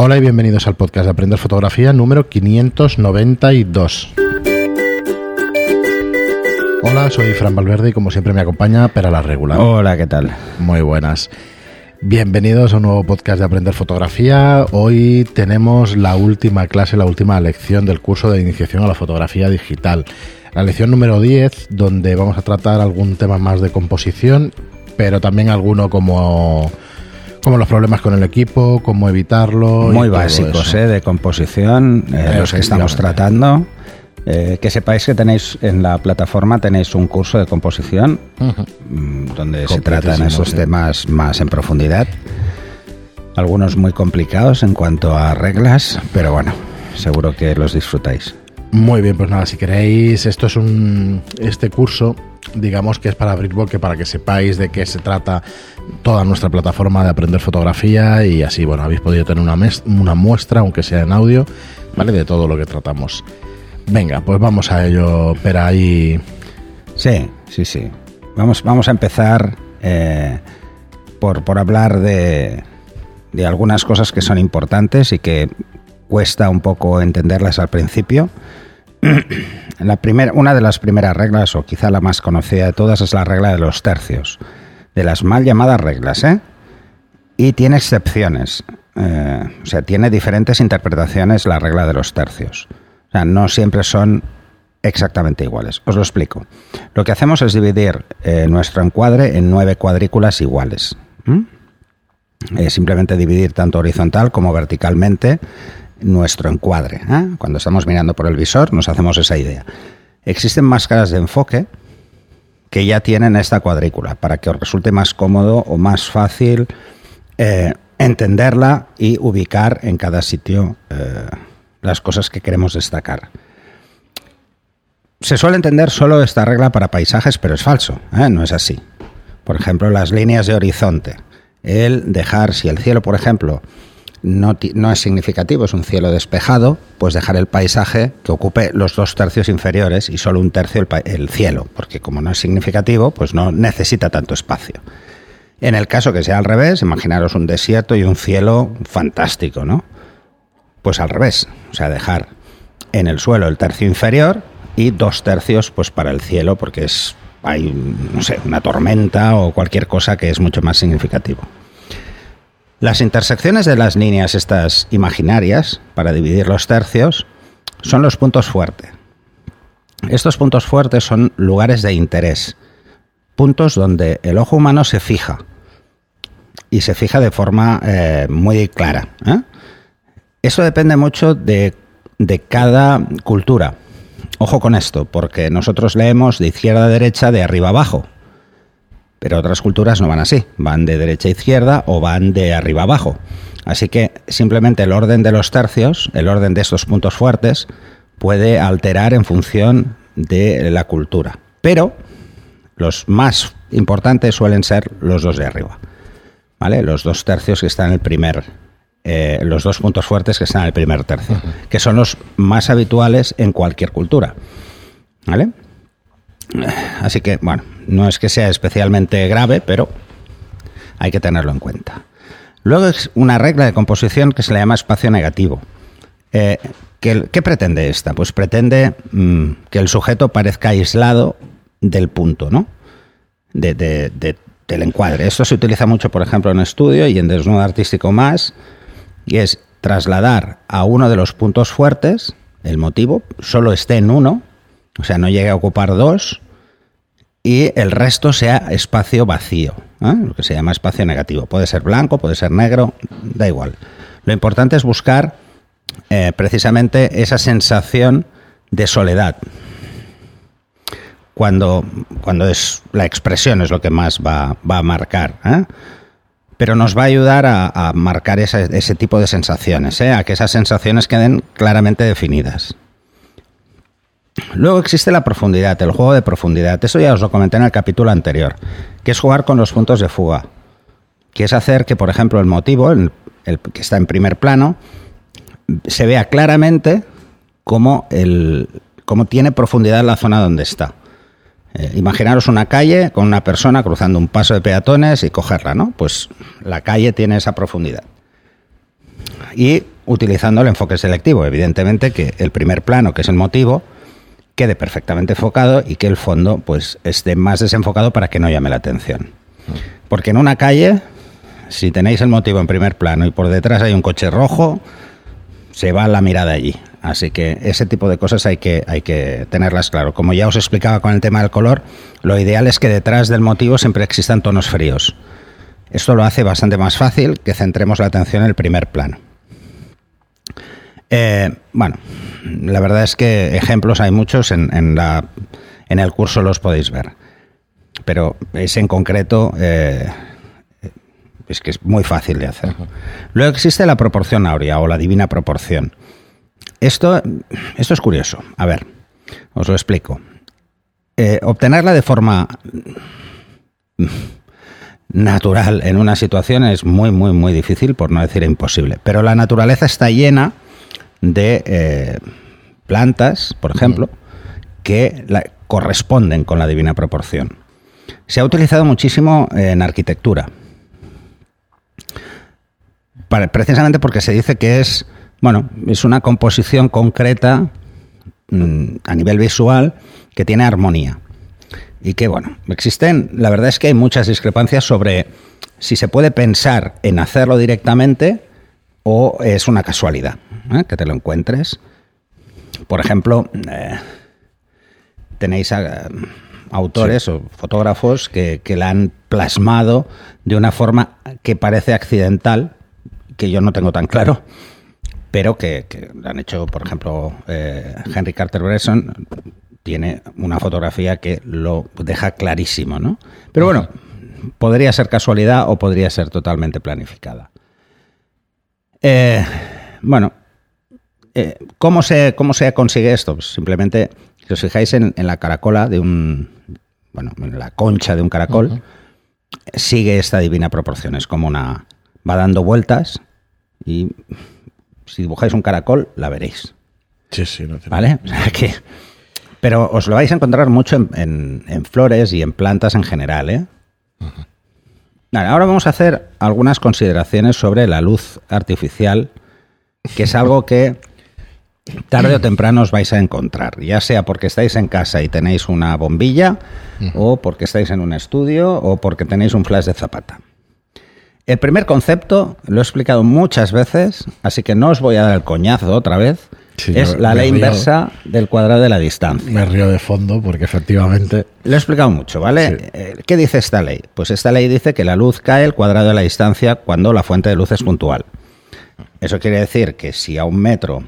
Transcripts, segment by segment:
Hola y bienvenidos al podcast de Aprender Fotografía número 592. Hola, soy Fran Valverde y como siempre me acompaña Pera la Regular. Hola, ¿qué tal? Muy buenas. Bienvenidos a un nuevo podcast de Aprender Fotografía. Hoy tenemos la última clase, la última lección del curso de iniciación a la fotografía digital. La lección número 10, donde vamos a tratar algún tema más de composición, pero también alguno como, como los problemas con el equipo, cómo evitarlo. Muy básicos. ¿eh? De composición, eh, los que estamos tratando. Eh, que sepáis que tenéis en la plataforma tenéis un curso de composición mm, donde se tratan esos temas más en profundidad. Algunos muy complicados en cuanto a reglas, pero bueno, seguro que los disfrutáis. Muy bien, pues nada, si queréis, esto es un este curso, digamos que es para Brickball, que para que sepáis de qué se trata toda nuestra plataforma de aprender fotografía y así, bueno, habéis podido tener una, mes- una muestra, aunque sea en audio, ¿vale? De todo lo que tratamos. Venga, pues vamos a ello, pero ahí... Sí, sí, sí. Vamos, vamos a empezar eh, por, por hablar de, de algunas cosas que son importantes y que cuesta un poco entenderlas al principio. La una de las primeras reglas, o quizá la más conocida de todas, es la regla de los tercios. De las mal llamadas reglas, ¿eh? Y tiene excepciones. Eh, o sea, tiene diferentes interpretaciones la regla de los tercios. O sea, no siempre son exactamente iguales. Os lo explico. Lo que hacemos es dividir eh, nuestro encuadre en nueve cuadrículas iguales. Eh, simplemente dividir tanto horizontal como verticalmente nuestro encuadre. ¿eh? Cuando estamos mirando por el visor nos hacemos esa idea. Existen máscaras de enfoque que ya tienen esta cuadrícula para que os resulte más cómodo o más fácil eh, entenderla y ubicar en cada sitio eh, las cosas que queremos destacar. Se suele entender solo esta regla para paisajes, pero es falso, no es así. Por ejemplo, las líneas de horizonte. El dejar, si el cielo, por ejemplo, no, es significativo, es un cielo despejado, pues dejar el paisaje que ocupe los dos tercios inferiores y solo un tercio el, el cielo, porque como no es significativo, pues no necesita tanto espacio. En el caso que sea al revés, imaginaros un desierto y un cielo fantástico, ¿no? Pues al revés, o sea, dejar en el suelo el tercio inferior y dos tercios pues para el cielo porque es hay no sé, una tormenta o cualquier cosa que es mucho más significativo. Las intersecciones de las líneas estas imaginarias para dividir los tercios son los puntos fuertes. Estos puntos fuertes son lugares de interés, puntos donde el ojo humano se fija y se fija de forma eh, muy clara. ¿eh? Eso depende mucho de, de cada cultura. Ojo con esto, porque nosotros leemos de izquierda a derecha, de arriba a abajo. Pero otras culturas no van así, van de derecha a izquierda o van de arriba a abajo. Así que simplemente el orden de los tercios, el orden de estos puntos fuertes, puede alterar en función de la cultura. Pero los más importantes suelen ser los dos de arriba. ¿Vale? Los dos tercios que están en el primer, eh, los dos puntos fuertes que están en el primer tercio, que son los más habituales en cualquier cultura. ¿Vale? Así que, bueno, no es que sea especialmente grave, pero hay que tenerlo en cuenta. Luego es una regla de composición que se le llama espacio negativo. Eh, ¿qué, pretende esta? Pues pretende mm, que el sujeto parezca aislado del punto, ¿no? De- de- de- del encuadre. Esto se utiliza mucho, por ejemplo, en estudio y en desnudo artístico más, y es trasladar a uno de los puntos fuertes, el motivo, solo esté en uno, o sea, no llegue a ocupar dos, y el resto sea espacio vacío, ¿eh? lo que se llama espacio negativo. Puede ser blanco, puede ser negro, da igual. Lo importante es buscar eh, precisamente esa sensación de soledad. Cuando, cuando es la expresión es lo que más va, va a marcar. ¿eh? Pero nos va a ayudar a, marcar ese tipo de sensaciones, a que esas sensaciones queden claramente definidas. Luego existe la profundidad, el juego de profundidad. Eso ya os lo comenté en el capítulo anterior, que es jugar con los puntos de fuga. Que es hacer que, por ejemplo, el motivo, el, que está en primer plano, se vea claramente cómo, el, cómo tiene profundidad la zona donde está. Eh, imaginaros una calle con una persona cruzando un paso de peatones y cogerla, ¿no? Pues la calle tiene esa profundidad. y utilizando el enfoque selectivo. Evidentemente que el primer plano, que es el motivo, quede perfectamente enfocado y que el fondo pues esté más desenfocado para que no llame la atención. Porque en una calle, si tenéis el motivo en primer plano y por detrás hay un coche rojo, se va la mirada allí. Así que ese tipo de cosas hay que, hay que tenerlas claro. Como ya os explicaba con el tema del color, lo ideal es que detrás del motivo siempre existan tonos fríos. Esto lo hace bastante más fácil que centremos la atención en el primer plano. Eh, bueno, la verdad es que ejemplos hay muchos, en, la, en el curso los podéis ver. Pero ese en concreto eh, es que es muy fácil de hacer. Luego existe la proporción áurea o la divina proporción. Esto, esto es curioso. A ver, os lo explico. Eh, obtenerla de forma natural en una situación es muy, muy, muy difícil, por no decir imposible. Pero la naturaleza está llena de eh, plantas, por ejemplo, que corresponden con la divina proporción. Se ha utilizado muchísimo en arquitectura. precisamente porque se dice que es, bueno, es una composición concreta mm, a nivel visual que tiene armonía. Y que, bueno, existen, la verdad es que hay muchas discrepancias sobre si se puede pensar en hacerlo directamente o es una casualidad ¿eh? que te lo encuentres. Por ejemplo, eh, tenéis autores o fotógrafos que, la han plasmado de una forma que parece accidental, que yo no tengo tan claro, pero que, que han hecho, por ejemplo, eh, Henry Carter Bresson tiene una fotografía que lo deja clarísimo, ¿no? Pero bueno, podría ser casualidad o podría ser totalmente planificada. Eh, bueno, eh, ¿cómo, se, ¿cómo se consigue esto? Pues simplemente, si os fijáis en, la caracola de un, bueno, en la concha de un caracol, sigue esta divina proporción. Es como una, va dando vueltas y si dibujáis un caracol, la veréis. Sí, sí, no ¿Vale? que pero os lo vais a encontrar mucho en, flores y en plantas en general. ¿eh? Ahora vamos a hacer algunas consideraciones sobre la luz artificial, que es algo que tarde o temprano os vais a encontrar, ya sea porque estáis en casa y tenéis una bombilla, o porque estáis en un estudio, o porque tenéis un flash de zapata. El primer concepto lo he explicado muchas veces, así que no os voy a dar el coñazo otra vez, es la ley inversa del cuadrado de la distancia. Me río de fondo porque efectivamente... Lo he explicado mucho, ¿vale? Eh, ¿Qué dice esta ley? Pues esta ley dice que la luz cae el cuadrado de la distancia cuando la fuente de luz es puntual. Eso quiere decir que si a un metro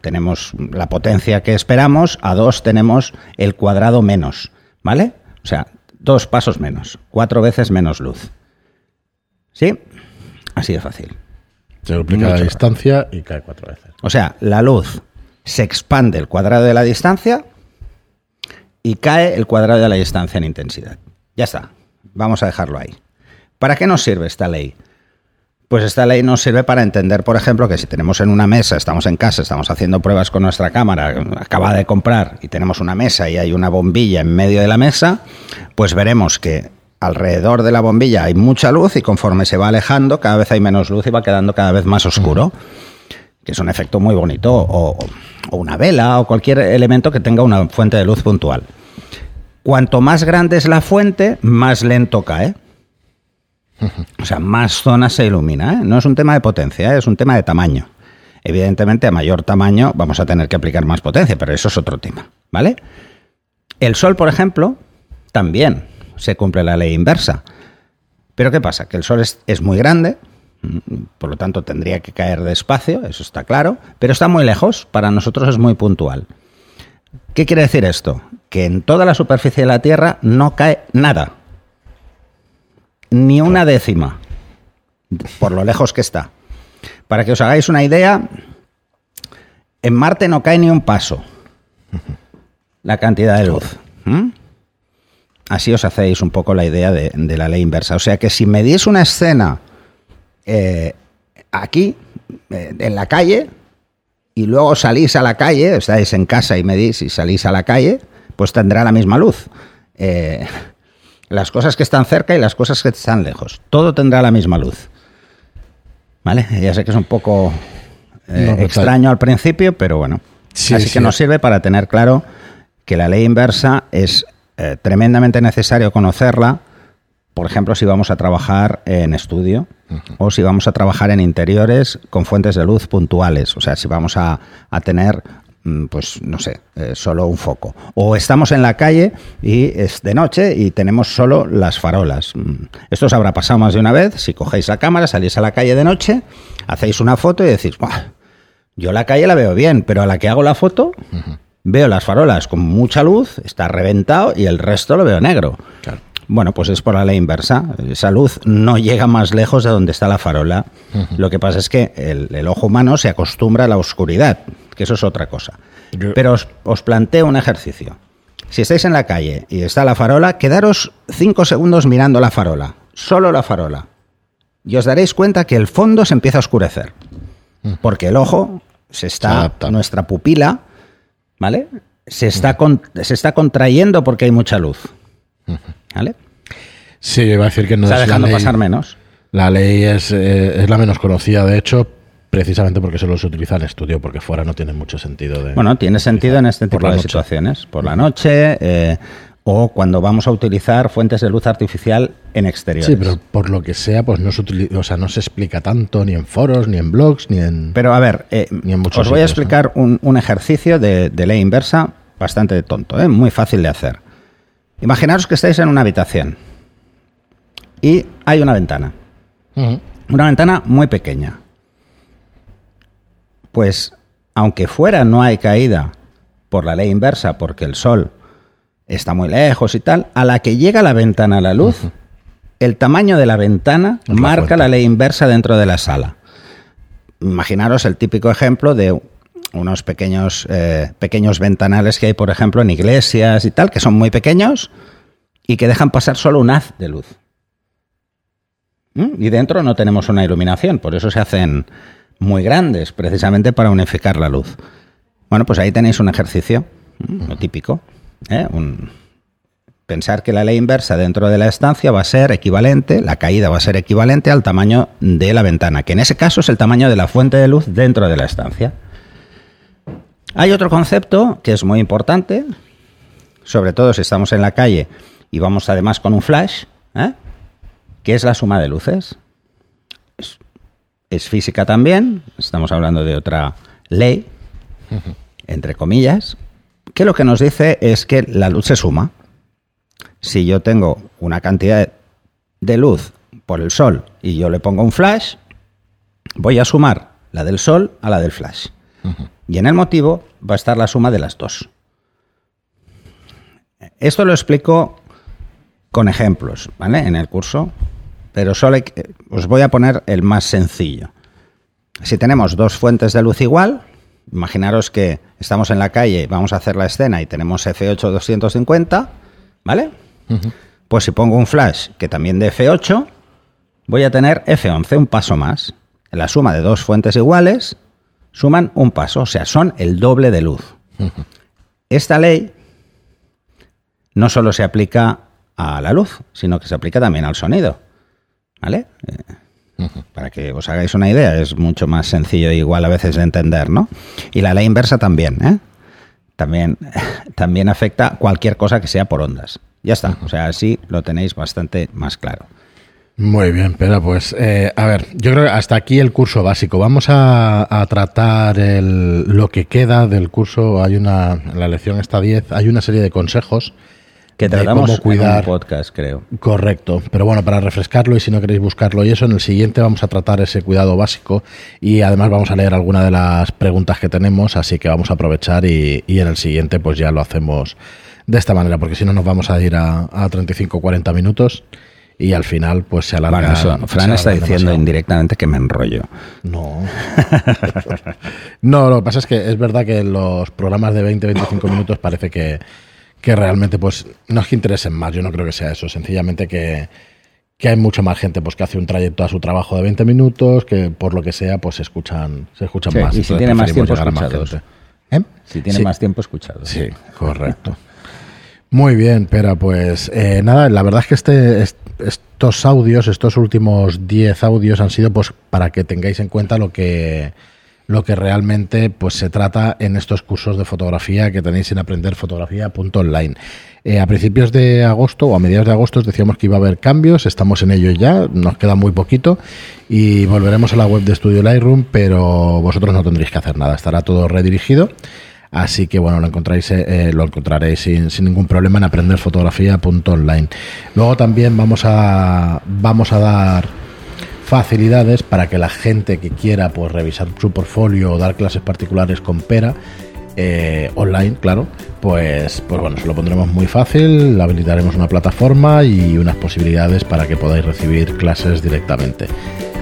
tenemos la potencia que esperamos, a dos tenemos el cuadrado menos, ¿vale? O sea, dos pasos menos, cuatro veces menos luz. ¿Sí? Así de fácil. Se duplica la distancia y cae cuatro veces. O sea, la luz se expande el cuadrado de la distancia y cae el cuadrado de la distancia en intensidad. Ya está, vamos a dejarlo ahí. ¿Para qué nos sirve esta ley? Pues esta ley nos sirve para entender, por ejemplo, que si tenemos en una mesa, estamos en casa, estamos haciendo pruebas con nuestra cámara, acaba de comprar y tenemos una mesa y hay una bombilla en medio de la mesa, pues veremos que alrededor de la bombilla hay mucha luz y conforme se va alejando, cada vez hay menos luz y va quedando cada vez más oscuro que es un efecto muy bonito, o, una vela, o cualquier elemento que tenga una fuente de luz puntual. Cuanto más grande es la fuente, más lento cae. O sea, más zonas se ilumina. ¿eh? No es un tema de potencia, ¿eh? es un tema de tamaño. Evidentemente, a mayor tamaño vamos a tener que aplicar más potencia, pero eso es otro tema. ¿Vale? El Sol, por ejemplo, también se cumple la ley inversa. Pero ¿qué pasa? Que el Sol es muy grande, por lo tanto tendría que caer despacio, eso está claro, pero está muy lejos, para nosotros es muy puntual. ¿Qué quiere decir esto? Que en toda la superficie de la Tierra no cae nada, ni una décima, por lo lejos que está. Para que os hagáis una idea, en Marte no cae ni un paso la cantidad de luz. ¿Mm? Así os hacéis un poco la idea de, de la ley inversa. O sea que si medís una escena eh, aquí, eh, en la calle, y luego salís a la calle, estáis en casa y medís y salís a la calle, pues tendrá la misma luz. Eh, las cosas que están cerca y las cosas que están lejos. Todo tendrá la misma luz. ¿Vale? Ya sé que es un poco eh, No, extraño al principio, pero bueno. Sí, Así sí. que nos sirve para tener claro que la ley inversa es eh, tremendamente necesario conocerla, por ejemplo, si vamos a trabajar en estudio o si vamos a trabajar en interiores con fuentes de luz puntuales, o sea, si vamos a, a tener, mm, pues, no sé, eh, solo un foco. O estamos en la calle y es de noche y tenemos solo las farolas. Mm, Esto os habrá pasado más de una vez, si cogéis la cámara, salís a la calle de noche, hacéis una foto y decís, "Buah, yo la calle la veo bien, pero a la que hago la foto veo las farolas con mucha luz, está reventado y el resto lo veo negro. Claro. Bueno, pues es por la ley inversa. Esa luz no llega más lejos de donde está la farola. Lo que pasa es que el, el ojo humano se acostumbra a la oscuridad, que eso es otra cosa. Yo- Pero os, os planteo un ejercicio. Si estáis en la calle y está la farola, quedaros cinco segundos mirando la farola, solo la farola. Y os daréis cuenta que el fondo se empieza a oscurecer. Porque el ojo se está, nuestra pupila, ¿vale? Se está, con- se está contrayendo porque hay mucha luz. ¿Vale? Sí, iba a decir que no está es la dejando ley. pasar menos. La ley es, eh, es la menos conocida, de hecho, precisamente porque solo se utiliza en estudio, porque fuera no tiene mucho sentido. De, Bueno, tiene sentido en este tipo de noche. situaciones. Por la noche eh, o cuando vamos a utilizar fuentes de luz artificial en exteriores. Sí, pero por lo que sea, pues no se utiliza, o sea, no se explica tanto ni en foros, ni en blogs, ni en. Pero a ver, eh, Ni en muchos os voy a explicar un, un ejercicio de, de ley inversa bastante tonto, ¿eh? muy fácil de hacer. Imaginaros que estáis en una habitación y hay una ventana, una ventana muy pequeña. Pues aunque fuera no hay caída por la ley inversa, porque el sol está muy lejos y tal, a la que llega la ventana a la luz, el tamaño de la ventana la marca la ley inversa dentro de la sala. Imaginaros el típico ejemplo de unos pequeños, eh, pequeños ventanales que hay, por ejemplo, en iglesias y tal, que son muy pequeños y que dejan pasar solo un haz de luz. ¿Mm? Y dentro no tenemos una iluminación, por eso se hacen muy grandes, precisamente para unificar la luz. Bueno, pues ahí tenéis un ejercicio, ¿m? lo típico. ¿eh? Pensar que la ley inversa dentro de la estancia va a ser equivalente, la caída va a ser equivalente al tamaño de la ventana, que en ese caso es el tamaño de la fuente de luz dentro de la estancia. Hay otro concepto que es muy importante, sobre todo si estamos en la calle y vamos además con un flash, ¿eh? que es la suma de luces. Es, es física también, estamos hablando de otra ley, entre comillas, que lo que nos dice es que la luz se suma. Si yo tengo una cantidad de luz por el sol y yo le pongo un flash, voy a sumar la del sol a la del flash. Y en el motivo va a estar la suma de las dos. Esto lo explico con ejemplos, ¿vale? En el curso, pero solo hay que- os voy a poner el más sencillo. Si tenemos dos fuentes de luz igual, imaginaros que estamos en la calle, vamos a hacer la escena y tenemos F8 250, ¿vale? Pues si pongo un flash que también de F8, voy a tener F11, un paso más. La suma de dos fuentes iguales suman un paso, o sea, son el doble de luz. Esta ley no solo se aplica a la luz, sino que se aplica también al sonido. ¿Vale? Eh, Para que os hagáis una idea, es mucho más sencillo e igual a veces de entender, ¿no? Y la ley inversa también, ¿eh? También, también afecta cualquier cosa que sea por ondas. Ya está, o sea, así lo tenéis bastante más claro. Muy bien, pero pues, eh, a ver, yo creo que hasta aquí el curso básico. Vamos a, a tratar el- lo que queda del curso. Hay una, en la lección esta 10, hay una serie de consejos. Que de tratamos cómo cuidar. en un podcast, creo. Correcto, pero bueno, para refrescarlo y si no queréis buscarlo y eso, en el siguiente vamos a tratar ese cuidado básico y además vamos a leer alguna de las preguntas que tenemos, así que vamos a aprovechar y, y en el siguiente pues ya lo hacemos de esta manera, porque si no nos vamos a ir a, a 35-40 minutos y al final pues se alarga. Bueno, eso, se Fran está diciendo demasiado. indirectamente que me enrollo. No. no, lo que pasa es que es verdad que los programas de 20-25 minutos parece que, que realmente pues no es que interesen más, yo no creo que sea eso, sencillamente que, que hay mucha más gente pues que hace un trayecto a su trabajo de 20 minutos, que por lo que sea pues se escuchan, se escuchan Sí, más. y si tiene más tiempo, llegar a más escucha dos. gente. ¿Eh? Si tiene Sí. más tiempo escuchado. Sí, correcto. Muy bien, pero pues eh, nada, la verdad es que este, est- estos audios, estos últimos 10 audios han sido pues para que tengáis en cuenta lo que lo que realmente pues se trata en estos cursos de fotografía que tenéis en aprenderfotografía.online. Eh, a principios de agosto o a mediados de agosto os decíamos que iba a haber cambios, estamos en ello ya, nos queda muy poquito y volveremos a la web de Studio Lightroom, pero vosotros no tendréis que hacer nada, estará todo redirigido. Así que bueno, lo encontráis, eh, lo encontraréis sin, sin, ningún problema en aprenderfotografía.online. Luego también vamos a, vamos a dar facilidades para que la gente que quiera pues revisar su portfolio o dar clases particulares con Pera eh, online, claro, pues, pues bueno, se lo pondremos muy fácil, habilitaremos una plataforma y unas posibilidades para que podáis recibir clases directamente.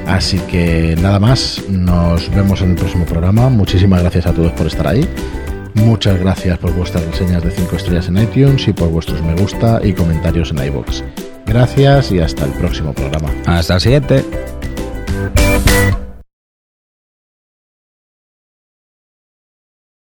Así que nada más, nos vemos en el próximo programa. Muchísimas gracias a todos por estar ahí. Muchas gracias por vuestras reseñas de 5 estrellas en iTunes y por vuestros me gusta y comentarios en iBox. Gracias y hasta el próximo programa. Hasta el siguiente.